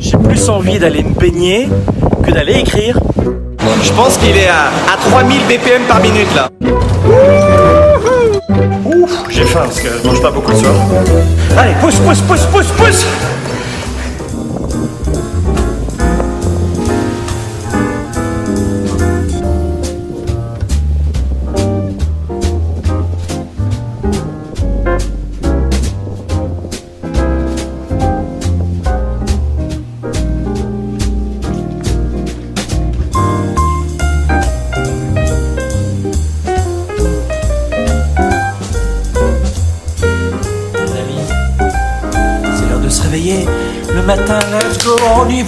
J'ai plus envie d'aller me baigner que d'aller écrire. Je pense qu'il est à, à 3000 BPM par minute là. Ouf, j'ai faim parce que je mange pas beaucoup de soir. Allez, pousse, pousse, pousse, pousse, pousse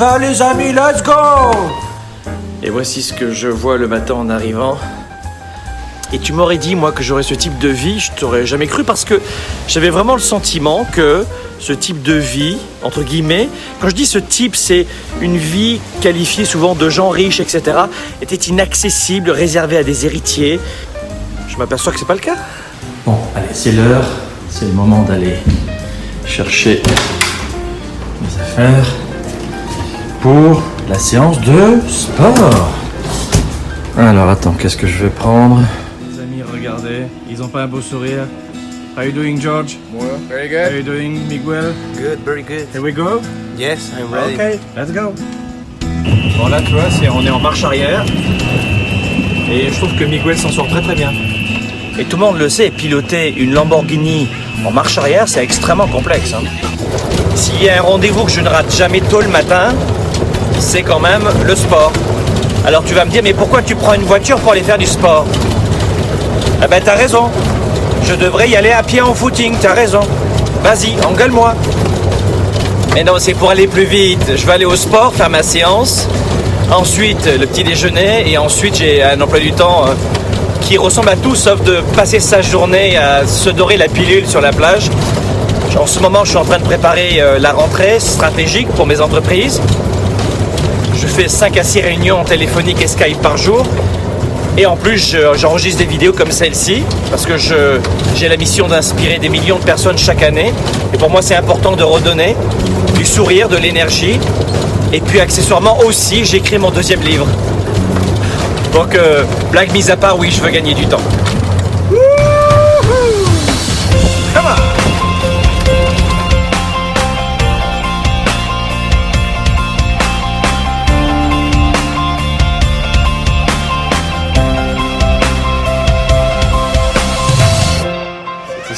va les amis, let's go Et voici ce que je vois le matin en arrivant. Et tu m'aurais dit, moi, que j'aurais ce type de vie, je t'aurais jamais cru parce que j'avais vraiment le sentiment que ce type de vie, entre guillemets, quand je dis ce type, c'est une vie qualifiée souvent de gens riches, etc., était inaccessible, réservée à des héritiers. Je m'aperçois que c'est pas le cas. Bon, allez, c'est l'heure, c'est le moment d'aller chercher mes affaires pour la séance de sport. Alors attends, qu'est-ce que je vais prendre? Les amis, regardez, ils ont pas un beau sourire. How you doing, George? Very How you doing, Miguel? Good, very good. Here we go? Yes, I'm ready. Ok, let's go. Bon là, tu vois, c'est, on est en marche arrière. Et je trouve que Miguel s'en sort très très bien. Et tout le monde le sait, piloter une Lamborghini en marche arrière, c'est extrêmement complexe. hein. S'il y a un rendez-vous que je ne rate jamais tôt le matin, c'est quand même le sport. Alors tu vas me dire, mais pourquoi tu prends une voiture pour aller faire du sport? Ah ben t'as raison. Je devrais y aller à pied en footing, t'as raison. Vas-y, engueule-moi. Mais non, c'est pour aller plus vite. Je vais aller au sport, faire ma séance. Ensuite, le petit déjeuner. Et ensuite, j'ai un emploi du temps euh, qui ressemble à tout sauf de passer sa journée à se dorer la pilule sur la plage. En ce moment, je suis en train de préparer euh, la rentrée stratégique pour mes entreprises. Je fais 5 à 6 réunions téléphoniques et Skype par jour. Et en plus, je- j'enregistre des vidéos comme celle-ci, parce que j'ai la mission d'inspirer des millions de personnes chaque année. Et pour moi, c'est important de redonner du sourire, de l'énergie. Et puis, accessoirement aussi, j'écris mon deuxième livre. Donc, euh, blague mise à part, oui, je veux gagner du temps.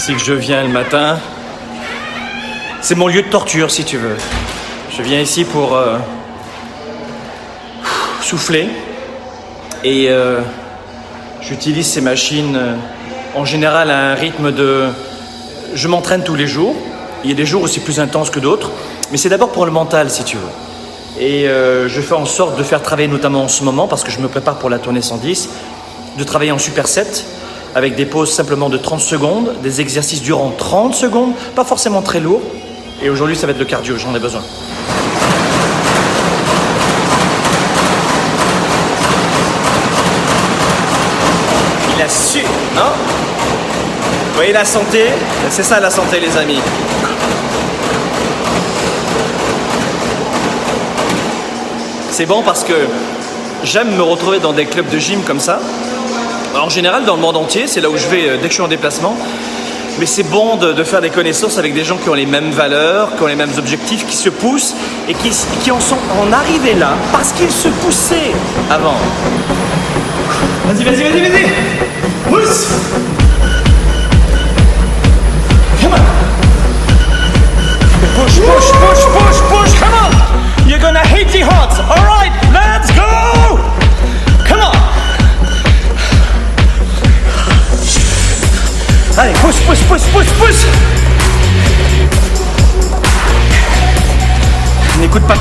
Ici que je viens le matin. C'est mon lieu de torture, si tu veux. Je viens ici pour euh, souffler. Et euh, j'utilise ces machines euh, en général à un rythme de... Je m'entraîne tous les jours. Il y a des jours où c'est plus intense que d'autres. Mais c'est d'abord pour le mental, si tu veux. Et je fais en sorte de faire travailler notamment en ce moment, parce que je me prépare pour la tournée 110, de travailler en superset, avec des pauses simplement de 30 secondes, des exercices durant 30 secondes, pas forcément très lourds. Et aujourd'hui, ça va être le cardio, j'en ai besoin. Il a su, non? Vous voyez la santé? C'est ça la santé, les amis. C'est bon parce que j'aime me retrouver dans des clubs de gym comme ça. En général, dans le monde entier, c'est là où je vais euh, dès que je suis en déplacement. Mais c'est bon de, faire des connaissances avec des gens qui ont les mêmes valeurs, qui ont les mêmes objectifs, qui se poussent et qui, qui en sont en arrivés là parce qu'ils se poussaient avant. Vas-y, vas-y, vas-y, vas-y Pousse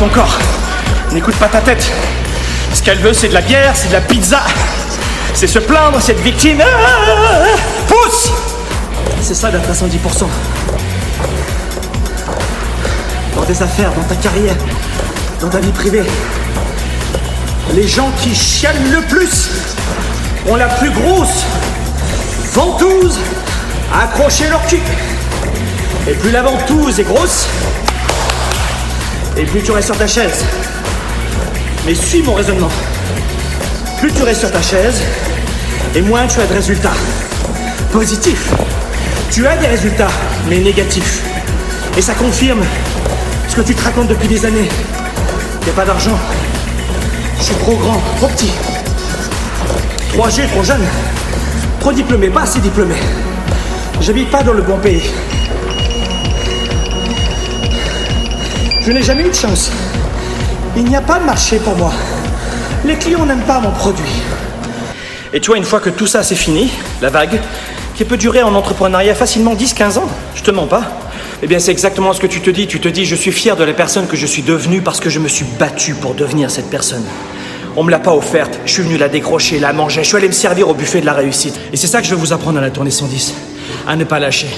corps, n'écoute pas ta tête. Ce qu'elle veut, c'est de la bière, c'est de la pizza, c'est se plaindre, c'est être victime. Pousse C'est ça d'être à 110%. Dans tes affaires, dans ta carrière, dans ta vie privée. Les gens qui chialent le plus ont la plus grosse ventouse à accrocher leur cul. Et plus la ventouse est grosse, Et plus tu restes sur ta chaise. Mais suis mon raisonnement. Plus tu restes sur ta chaise, et moins tu as de résultats. Positifs. Tu as des résultats, mais négatifs. Et ça confirme ce que tu te racontes depuis des années. Il n'y a pas d'argent. Je suis trop grand, trop petit. 3G, trop jeune. Trop diplômé, pas assez diplômé. J'habite pas dans le bon pays. Je n'ai jamais eu de chance. Il n'y a pas de marché pour moi. Les clients n'aiment pas mon produit. Et tu vois, une fois que tout ça c'est fini, la vague, qui peut durer en entrepreneuriat facilement 10-15 ans, je te mens pas, eh bien c'est exactement ce que tu te dis. Tu te dis, je suis fier de la personne que je suis devenue parce que je me suis battu pour devenir cette personne. On me l'a pas offerte, je suis venu la décrocher, la manger, je suis allé me servir au buffet de la réussite. Et c'est ça que je vais vous apprendre à la tournée 110, à ne pas lâcher.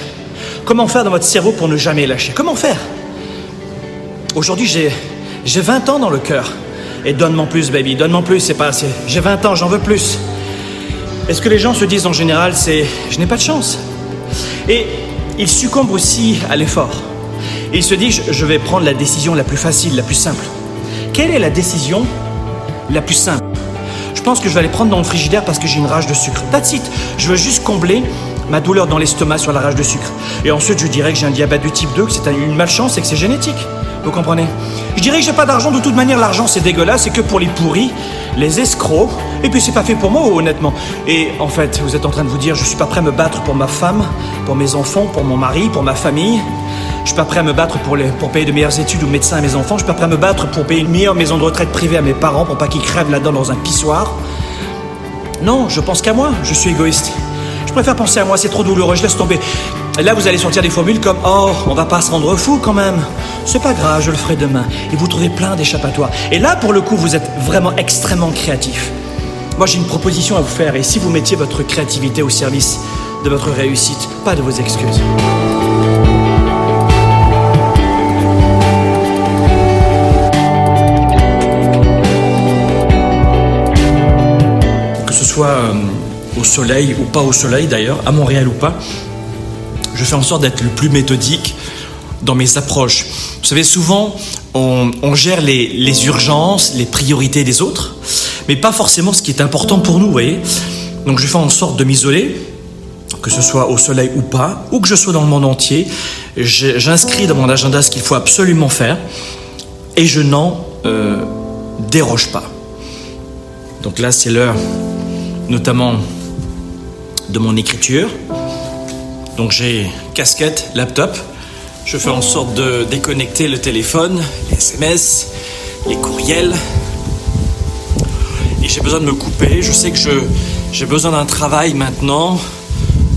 Comment faire dans votre cerveau pour ne jamais lâcher? Comment faire? Aujourd'hui, j'ai, j'ai 20 ans dans le cœur. Et donne-moi plus, baby, donne-moi plus, c'est pas assez. J'ai 20 ans, j'en veux plus. Et ce que les gens se disent en général, c'est je n'ai pas de chance? Et ils succombent aussi à l'effort. Ils se disent je vais prendre la décision la plus facile, la plus simple. Quelle est la décision la plus simple? Je pense que je vais aller prendre dans le frigidaire parce que j'ai une rage de sucre. That's. Je veux juste combler ma douleur dans l'estomac sur la rage de sucre. Et ensuite, je dirais que j'ai un diabète de type 2, que c'est une malchance et que c'est génétique. Vous comprenez? Je dirais que j'ai pas d'argent, de toute manière l'argent c'est dégueulasse, c'est que pour les pourris, les escrocs, et puis c'est pas fait pour moi honnêtement. Et en fait, vous êtes en train de vous dire, je suis pas prêt à me battre pour ma femme, pour mes enfants, pour mon mari, pour ma famille. Je suis pas prêt à me battre pour, les, pour payer de meilleures études ou médecins à mes enfants. Je suis pas prêt à me battre pour payer une meilleure maison de retraite privée à mes parents pour pas qu'ils crèvent là-dedans dans un pissoir. Non, je pense qu'à moi, je suis égoïste. Je préfère penser à moi, c'est trop douloureux, je laisse tomber. Là, vous allez sortir des formules comme Oh, on va pas se rendre fou quand même. C'est pas grave, je le ferai demain. Et vous trouvez plein d'échappatoires. Et là, pour le coup, vous êtes vraiment extrêmement créatif. Moi, j'ai une proposition à vous faire. Et si vous mettiez votre créativité au service de votre réussite, pas de vos excuses. Que ce soit euh, au soleil ou pas au soleil d'ailleurs, à Montréal ou pas, je fais en sorte d'être le plus méthodique dans mes approches. Vous savez, souvent, on, gère les, urgences, les priorités des autres, mais pas forcément ce qui est important pour nous, vous voyez. Donc je fais en sorte de m'isoler, que ce soit au soleil ou pas, ou que je sois dans le monde entier. J'inscris dans mon agenda ce qu'il faut absolument faire, et je n'en euh, déroge pas. Donc là, c'est l'heure, notamment de mon écriture. Donc j'ai casquette, laptop. Je fais en sorte de déconnecter le téléphone, les SMS, les courriels. Et j'ai besoin de me couper. Je sais que j'ai besoin d'un travail maintenant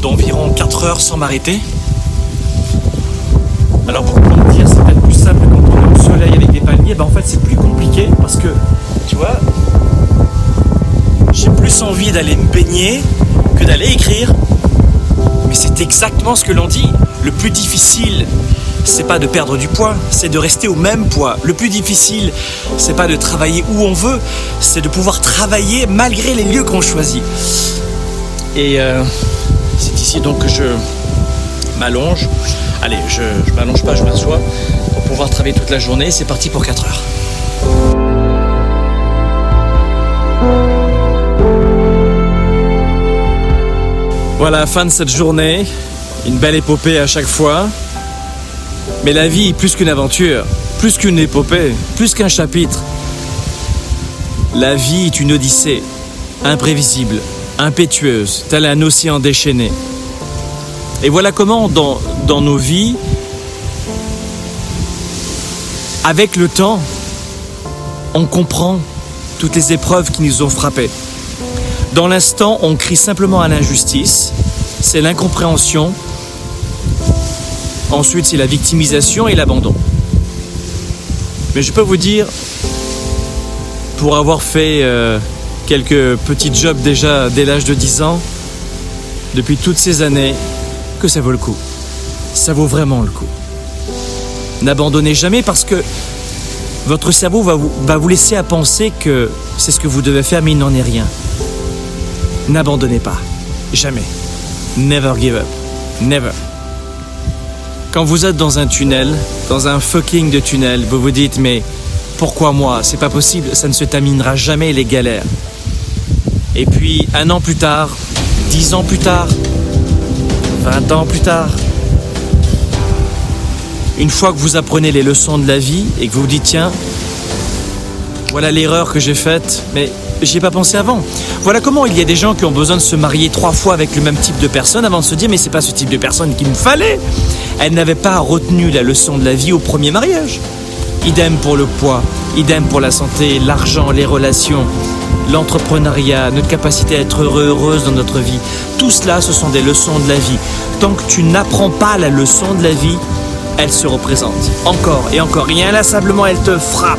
d'environ 4 heures sans m'arrêter. Alors pour me dire c'est peut-être plus simple quand on est au soleil avec des palmiers, ben en fait c'est plus compliqué parce que tu vois, j'ai plus envie d'aller me baigner que d'aller écrire c'est exactement ce que l'on dit. Le plus difficile, c'est pas de perdre du poids, c'est de rester au même poids. Le plus difficile, c'est pas de travailler où on veut, c'est de pouvoir travailler malgré les lieux qu'on choisit. Et euh, c'est ici donc que je m'allonge. Allez, je, je m'allonge pas, je m'assois pour pouvoir travailler toute la journée. C'est parti pour 4 heures. Voilà, fin de cette journée. Une belle épopée à chaque fois. Mais la vie, plus qu'une aventure, plus qu'une épopée, plus qu'un chapitre. La vie est une odyssée, imprévisible, impétueuse, tel un océan déchaîné. Et voilà comment, dans, dans nos vies, avec le temps, on comprend toutes les épreuves qui nous ont frappés. Dans l'instant, on crie simplement à l'injustice, c'est l'incompréhension, ensuite c'est la victimisation et l'abandon. Mais je peux vous dire, pour avoir fait euh, quelques petits jobs déjà dès l'âge de 10 ans, depuis toutes ces années, que ça vaut le coup. Ça vaut vraiment le coup. N'abandonnez jamais parce que votre cerveau va vous, va vous laisser à penser que c'est ce que vous devez faire, mais il n'en est rien. N'abandonnez pas. Jamais. Never give up. Never. Quand vous êtes dans un tunnel, dans un fucking de tunnel. Vous vous dites, mais pourquoi moi? C'est pas possible, ça ne se terminera jamais les galères. Et puis, un an plus tard, dix ans plus tard, vingt ans plus tard, une fois que vous apprenez les leçons de la vie et que vous vous dites, tiens, voilà l'erreur que j'ai faite, mais j'y ai pas pensé avant. Voilà comment il y a des gens qui ont besoin de se marier trois fois avec le même type de personne avant de se dire, mais c'est pas ce type de personne qu'il me fallait. Elle n'avait pas retenu la leçon de la vie au premier mariage. Idem pour le poids, idem pour la santé, l'argent, les relations, l'entrepreneuriat, notre capacité à être heureux, heureuse dans notre vie. Tout cela, ce sont des leçons de la vie. Tant que tu n'apprends pas la leçon de la vie, elle se représente. Encore et encore. Et inlassablement, elle te frappe.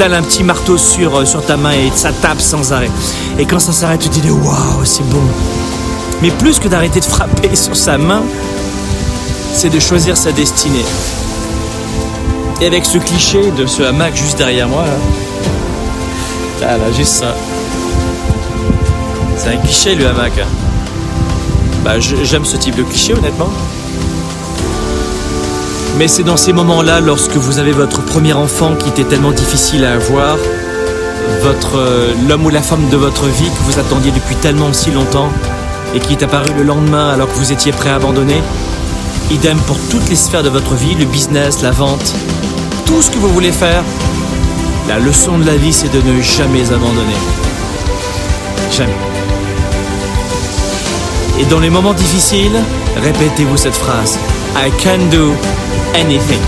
Un petit marteau sur, euh, sur ta main et ça tape sans arrêt. Et quand ça s'arrête, tu te dis waouh, c'est bon. Mais plus que d'arrêter de frapper sur sa main, c'est de choisir sa destinée. Et avec ce cliché de ce hamac juste derrière moi, là, là, là juste ça. C'est un cliché le hamac. Bah, j'aime ce type de cliché honnêtement. Mais c'est dans ces moments-là, lorsque vous avez votre premier enfant qui était tellement difficile à avoir, votre euh, l'homme ou la femme de votre vie que vous attendiez depuis tellement si longtemps et qui est apparu le lendemain alors que vous étiez prêt à abandonner. Idem pour toutes les sphères de votre vie, le business, la vente, tout ce que vous voulez faire. La leçon de la vie, c'est de ne jamais abandonner. Jamais. Et dans les moments difficiles, répétez-vous cette phrase. I can do anything.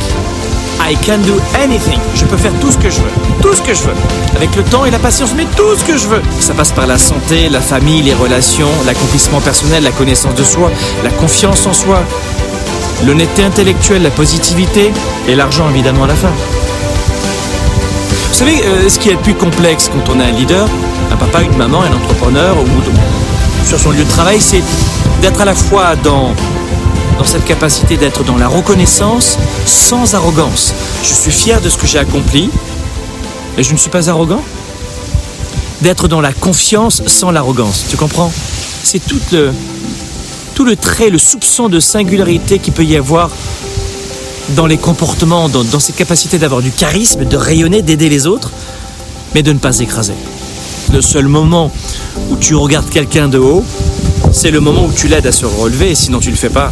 I can do anything. Je peux faire tout ce que je veux. Tout ce que je veux. Avec le temps et la patience, mais tout ce que je veux. Ça passe par la santé, la famille, les relations, l'accomplissement personnel, la connaissance de soi, la confiance en soi, l'honnêteté intellectuelle, la positivité et l'argent évidemment à la fin. Vous savez, euh, ce qui est le plus complexe quand on est un leader, un papa, une maman, un entrepreneur ou sur son lieu de travail, c'est d'être à la fois dans, dans cette capacité d'être dans la reconnaissance sans arrogance. Je suis fier de ce que j'ai accompli, mais je ne suis pas arrogant. D'être dans la confiance sans l'arrogance, tu comprends? C'est tout le, tout le trait, le soupçon de singularité qu'il peut y avoir dans les comportements, dans, dans cette capacité d'avoir du charisme, de rayonner, d'aider les autres, mais de ne pas écraser. Le seul moment où tu regardes quelqu'un de haut, c'est le moment où tu l'aides à se relever, sinon tu ne le fais pas.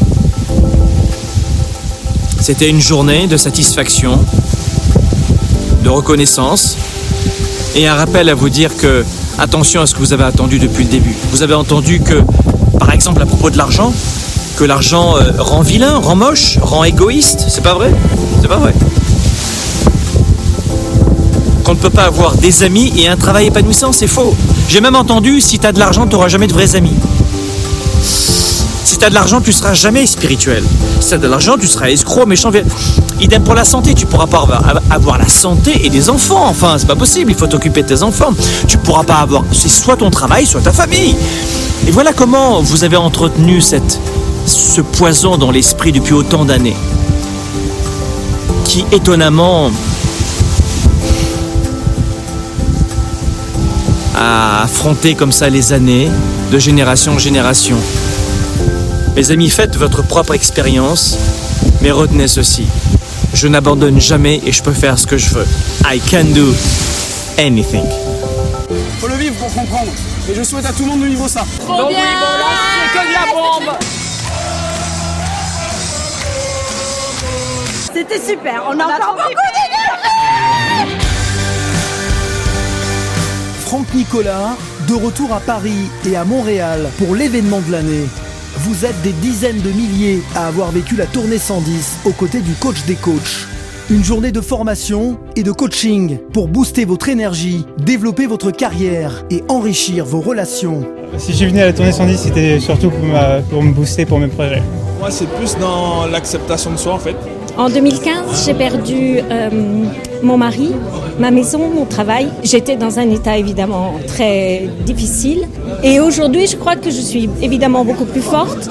C'était une journée de satisfaction, de reconnaissance, et un rappel à vous dire que, attention à ce que vous avez attendu depuis le début. Vous avez entendu que, par exemple à propos de l'argent, que l'argent euh, rend vilain, rend moche, rend égoïste. C'est pas vrai? C'est pas vrai. Qu'on ne peut pas avoir des amis et un travail épanouissant, c'est faux. J'ai même entendu, si t'as de l'argent, t'auras jamais de vrais amis. Si t'as de l'argent, tu seras jamais spirituel. Si t'as de l'argent, tu seras escroc, méchant. Idem pour la santé, tu pourras pas avoir, la santé et des enfants. Enfin, c'est pas possible, il faut t'occuper de tes enfants. Tu pourras pas avoir, c'est soit ton travail, soit ta famille. Et voilà comment vous avez entretenu ce poison dans l'esprit depuis autant d'années. Qui étonnamment a affronté comme ça les années, de génération en génération. Mes amis, faites votre propre expérience, mais retenez ceci. Je n'abandonne jamais et je peux faire ce que je veux. I can do anything. Faut le vivre pour comprendre. Et je souhaite à tout le monde de vivre ça. Donc oui, bon là, c'est que de la bombe C'était super, on a encore beaucoup d'énergie Franck Nicolas, de retour à Paris et à Montréal pour l'événement de l'année. Vous êtes des dizaines de milliers à avoir vécu la tournée 110 aux côtés du coach des coachs. Une journée de formation et de coaching pour booster votre énergie, développer votre carrière et enrichir vos relations. Si je suis venu à la tournée 110, c'était surtout pour, ma- pour me booster pour mes projets. Moi, c'est plus dans l'acceptation de soi, en fait. En 2015, j'ai perdu euh, mon mari, ma maison, mon travail. J'étais dans un état évidemment très difficile. Et aujourd'hui, je crois que je suis évidemment beaucoup plus forte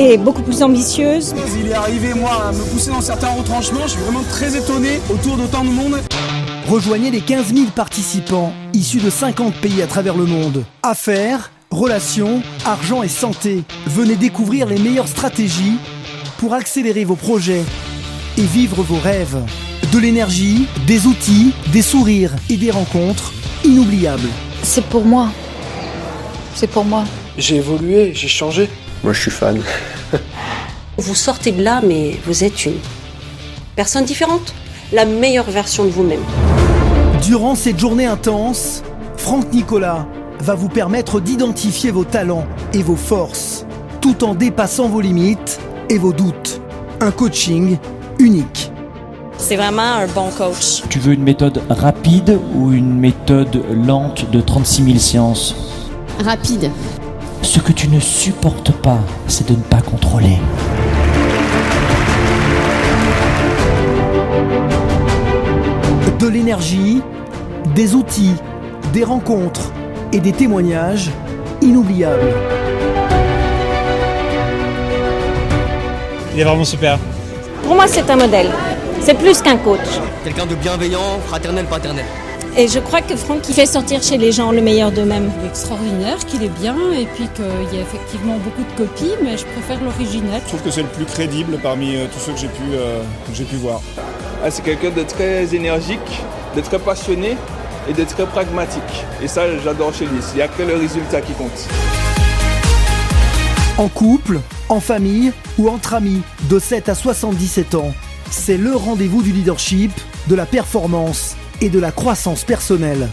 et beaucoup plus ambitieuse. Il est arrivé, moi, à me pousser dans certains retranchements. Je suis vraiment très étonné autour d'autant de monde. Rejoignez les 15 000 participants issus de 50 pays à travers le monde. Affaires, relations, argent et santé. Venez découvrir les meilleures stratégies pour accélérer vos projets et vivre vos rêves. De l'énergie, des outils, des sourires et des rencontres inoubliables. C'est pour moi. C'est pour moi. J'ai évolué, j'ai changé. Moi, je suis fan. Vous sortez de là, mais vous êtes une personne différente. La meilleure version de vous-même. Durant cette journée intense, Franck Nicolas va vous permettre d'identifier vos talents et vos forces, tout en dépassant vos limites et vos doutes. Un coaching unique. C'est vraiment un bon coach. Tu veux une méthode rapide ou une méthode lente de 36 000 séances Rapide. Ce que tu ne supportes pas, c'est de ne pas contrôler. De l'énergie, des outils, des rencontres et des témoignages inoubliables. Il est vraiment super. Pour moi, c'est un modèle. C'est plus qu'un coach. Quelqu'un de bienveillant, fraternel, paternel. Et je crois que Franck, il fait sortir chez les gens le meilleur d'eux-mêmes. Il est extraordinaire, qu'il est bien, et puis qu'il y a effectivement beaucoup de copies, mais je préfère l'original. Je trouve que c'est le plus crédible parmi euh, tous ceux que j'ai pu, euh, que pu voir. Ah, c'est quelqu'un de très énergique, de très passionné et de très pragmatique. Et ça, j'adore chez lui. Il n'y a que le résultat qui compte. En couple, en famille ou entre amis de 7 à 77 ans, c'est le rendez-vous du leadership, de la performance et de la croissance personnelle.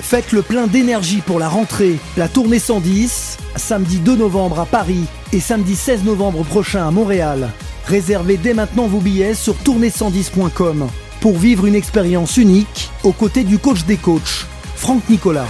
Faites le plein d'énergie pour la rentrée, la tournée 110, samedi 2 novembre à Paris et samedi 16 novembre prochain à Montréal. Réservez dès maintenant vos billets sur tournée110.com pour vivre une expérience unique aux côtés du coach des coachs, Franck Nicolas.